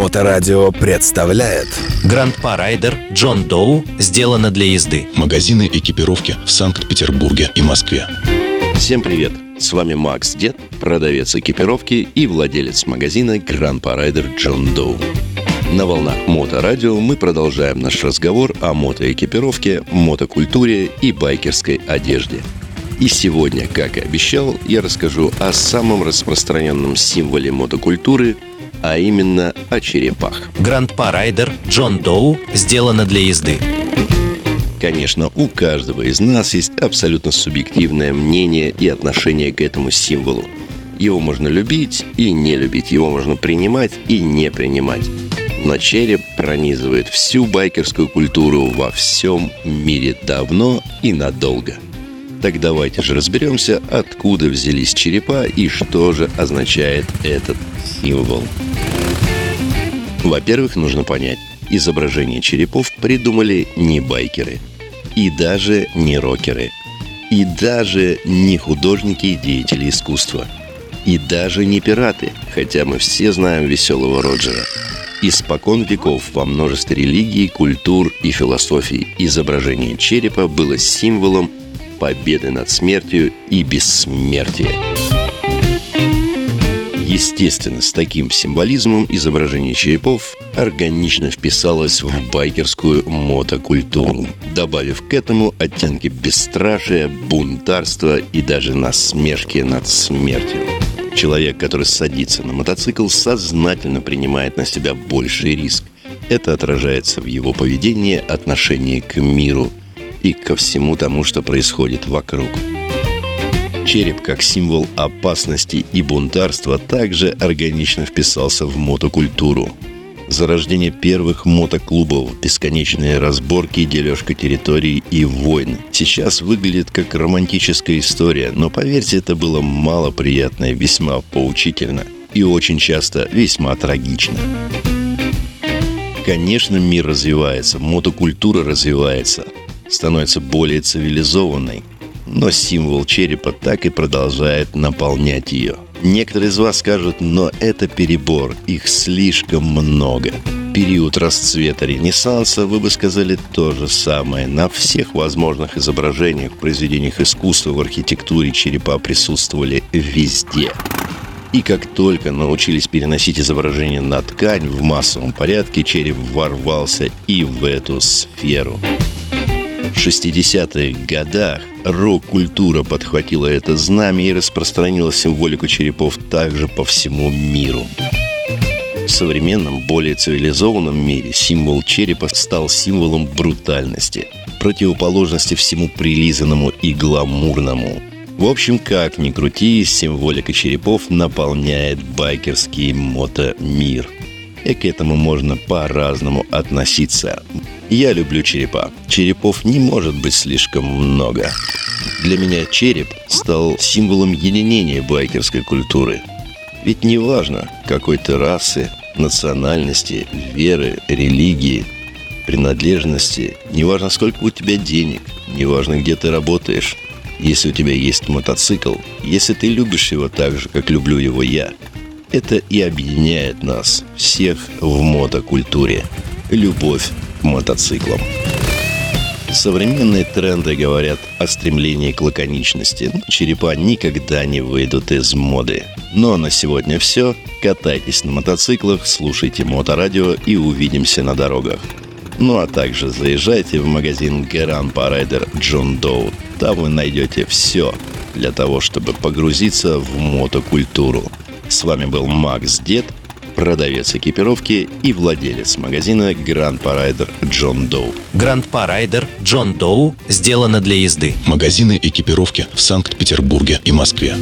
Моторадио представляет Гранд-па Райдер Джон Доу сделано для езды. Магазины экипировки в Санкт-Петербурге и Москве. Всем привет! С вами Макс Дед, продавец экипировки и владелец магазина Grand Rider Джон Доу. На волнах Моторадио мы продолжаем наш разговор о мотоэкипировке, мотокультуре и байкерской одежде. И сегодня, как и обещал, я расскажу о самом распространенном символе мотокультуры – а именно о черепах. Гранд-па Райдер Джон Доу сделано для езды. Конечно, у каждого из нас есть абсолютно субъективное мнение и отношение к этому символу. Его можно любить и не любить, его можно принимать и не принимать. Но череп пронизывает всю байкерскую культуру во всем мире давно и надолго. Так давайте же разберемся, откуда взялись черепа и что же означает этот символ. Во-первых, нужно понять, изображение черепов придумали не байкеры, и даже не рокеры, и даже не художники и деятели искусства, и даже не пираты, хотя мы все знаем веселого Роджера. Испокон веков во множестве религий, культур и философий изображение черепа было символом победы над смертью и бессмертия. Естественно, с таким символизмом изображение черепов органично вписалось в байкерскую мотокультуру, добавив к этому оттенки бесстрашия, бунтарства и даже насмешки над смертью. Человек, который садится на мотоцикл, сознательно принимает на себя больший риск. Это отражается в его поведении, отношении к миру и ко всему тому, что происходит вокруг. Череп как символ опасности и бунтарства также органично вписался в мотокультуру. Зарождение первых мотоклубов, бесконечные разборки, дележка территорий и войны. Сейчас выглядит как романтическая история, но поверьте, это было малоприятно и весьма поучительно. И очень часто весьма трагично. Конечно, мир развивается, мотокультура развивается, становится более цивилизованной – но символ черепа так и продолжает наполнять ее. Некоторые из вас скажут, но это перебор, их слишком много. Период расцвета Ренессанса, вы бы сказали то же самое. На всех возможных изображениях, произведениях искусства, в архитектуре черепа присутствовали везде. И как только научились переносить изображение на ткань в массовом порядке, череп ворвался и в эту сферу. В 60-х годах рок-культура подхватила это знамя и распространила символику черепов также по всему миру. В современном, более цивилизованном мире символ черепа стал символом брутальности, противоположности всему прилизанному и гламурному. В общем, как ни крути, символика черепов наполняет байкерский мото-мир. И к этому можно по-разному относиться. Я люблю черепа. Черепов не может быть слишком много. Для меня череп стал символом единения байкерской культуры. Ведь не важно, какой ты расы, национальности, веры, религии, принадлежности, не важно, сколько у тебя денег, не важно, где ты работаешь, если у тебя есть мотоцикл, если ты любишь его так же, как люблю его я, это и объединяет нас всех в мотокультуре. Любовь к мотоциклам. Современные тренды говорят о стремлении к лаконичности. Черепа никогда не выйдут из моды. Но на сегодня все. Катайтесь на мотоциклах, слушайте моторадио и увидимся на дорогах. Ну а также заезжайте в магазин Геран Парайдер Джон Доу. Там вы найдете все для того, чтобы погрузиться в мотокультуру. С вами был Макс Дед – продавец экипировки и владелец магазина Grand Paraider Джон Доу. Гранд-па Райдер Джон Доу сделано для езды. Магазины экипировки в Санкт-Петербурге и Москве.